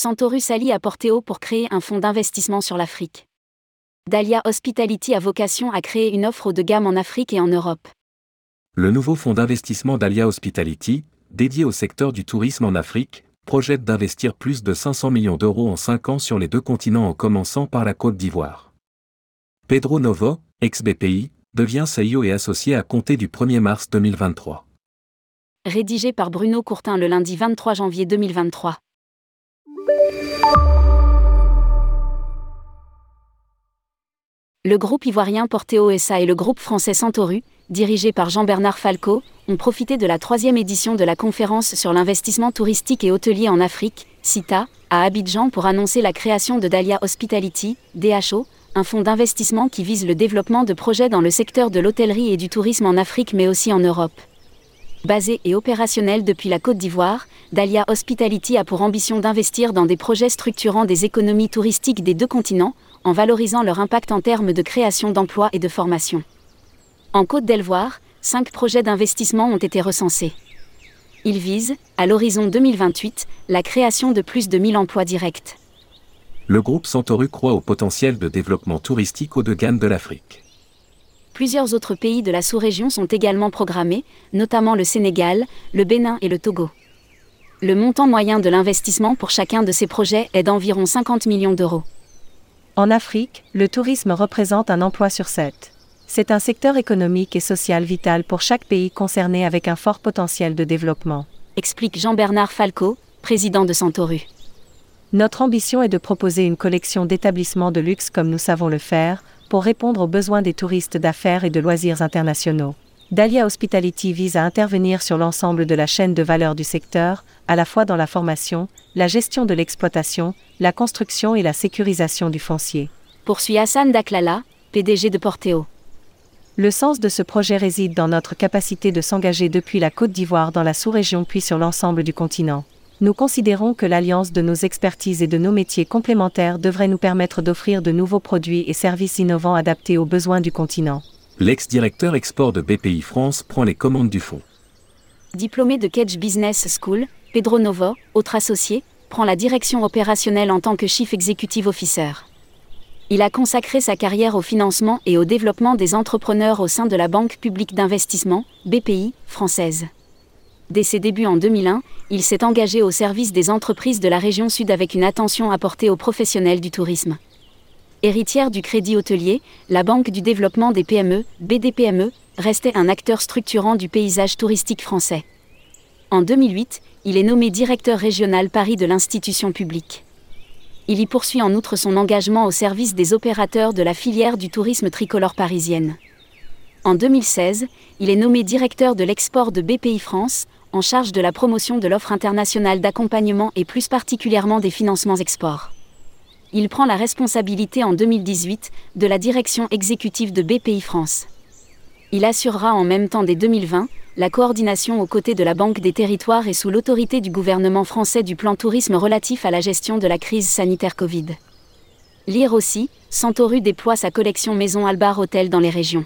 Santoru s'allie à Porteo pour créer un fonds d'investissement sur l'Afrique. Dahlia Hospitality a vocation à créer une offre haut de gamme en Afrique et en Europe. Le nouveau fonds d'investissement Dahlia Hospitality, dédié au secteur du tourisme en Afrique, projette d'investir plus de 500 millions d'euros en 5 ans sur les deux continents en commençant par la Côte d'Ivoire. Pedro Novo, ex-BPI, devient CEO et associé à compter du 1er mars 2023. Rédigé par Bruno Courtin le lundi 23 janvier 2023. Le groupe ivoirien Porteo SA et le groupe français Santoru, dirigé par Jean-Bernard Falco, ont profité de la troisième édition de la conférence sur l'investissement touristique et hôtelier en Afrique, CITA, à Abidjan pour annoncer la création de Dahlia Hospitality, DHO, un fonds d'investissement qui vise le développement de projets dans le secteur de l'hôtellerie et du tourisme en Afrique mais aussi en Europe. Basé et opérationnel depuis la Côte d'Ivoire, Dahlia Hospitality a pour ambition d'investir dans des projets structurant des économies touristiques des deux continents, en valorisant leur impact en termes de création d'emplois et de formation. En Côte d'Ivoire, cinq projets d'investissement ont été recensés. Ils visent, à l'horizon 2028, la création de plus de 1000 emplois directs. Le groupe Santoru croit au potentiel de développement touristique haut de gamme de l'Afrique. Plusieurs autres pays de la sous-région sont également programmés, notamment le Sénégal, le Bénin et le Togo. Le montant moyen de l'investissement pour chacun de ces projets est d'environ 50 millions d'euros. En Afrique, le tourisme représente un emploi sur sept. C'est un secteur économique et social vital pour chaque pays concerné avec un fort potentiel de développement. Explique Jean-Bernard Falco, président de Santoru. Notre ambition est de proposer une collection d'établissements de luxe comme nous savons le faire, pour répondre aux besoins des touristes d'affaires et de loisirs internationaux. Dahlia Hospitality vise à intervenir sur l'ensemble de la chaîne de valeur du secteur, à la fois dans la formation, la gestion de l'exploitation, la construction et la sécurisation du foncier. Poursuit Hassan Daklala, PDG de Porteo. Le sens de ce projet réside dans notre capacité de s'engager depuis la Côte d'Ivoire dans la sous-région puis sur l'ensemble du continent. Nous considérons que l'alliance de nos expertises et de nos métiers complémentaires devrait nous permettre d'offrir de nouveaux produits et services innovants adaptés aux besoins du continent l'ex-directeur export de BPI France prend les commandes du fonds. Diplômé de Kedge Business School, Pedro Novo, autre associé, prend la direction opérationnelle en tant que Chief Executive Officer. Il a consacré sa carrière au financement et au développement des entrepreneurs au sein de la Banque publique d'investissement, BPI, française. Dès ses débuts en 2001, il s'est engagé au service des entreprises de la région sud avec une attention apportée aux professionnels du tourisme. Héritière du crédit hôtelier, la Banque du développement des PME, BDPME, restait un acteur structurant du paysage touristique français. En 2008, il est nommé directeur régional Paris de l'institution publique. Il y poursuit en outre son engagement au service des opérateurs de la filière du tourisme tricolore parisienne. En 2016, il est nommé directeur de l'export de BPI France, en charge de la promotion de l'offre internationale d'accompagnement et plus particulièrement des financements export il prend la responsabilité en 2018 de la direction exécutive de BPI France. Il assurera en même temps dès 2020 la coordination aux côtés de la Banque des territoires et sous l'autorité du gouvernement français du plan tourisme relatif à la gestion de la crise sanitaire Covid. Lire aussi, Santoru déploie sa collection Maison Albar Hôtel dans les régions.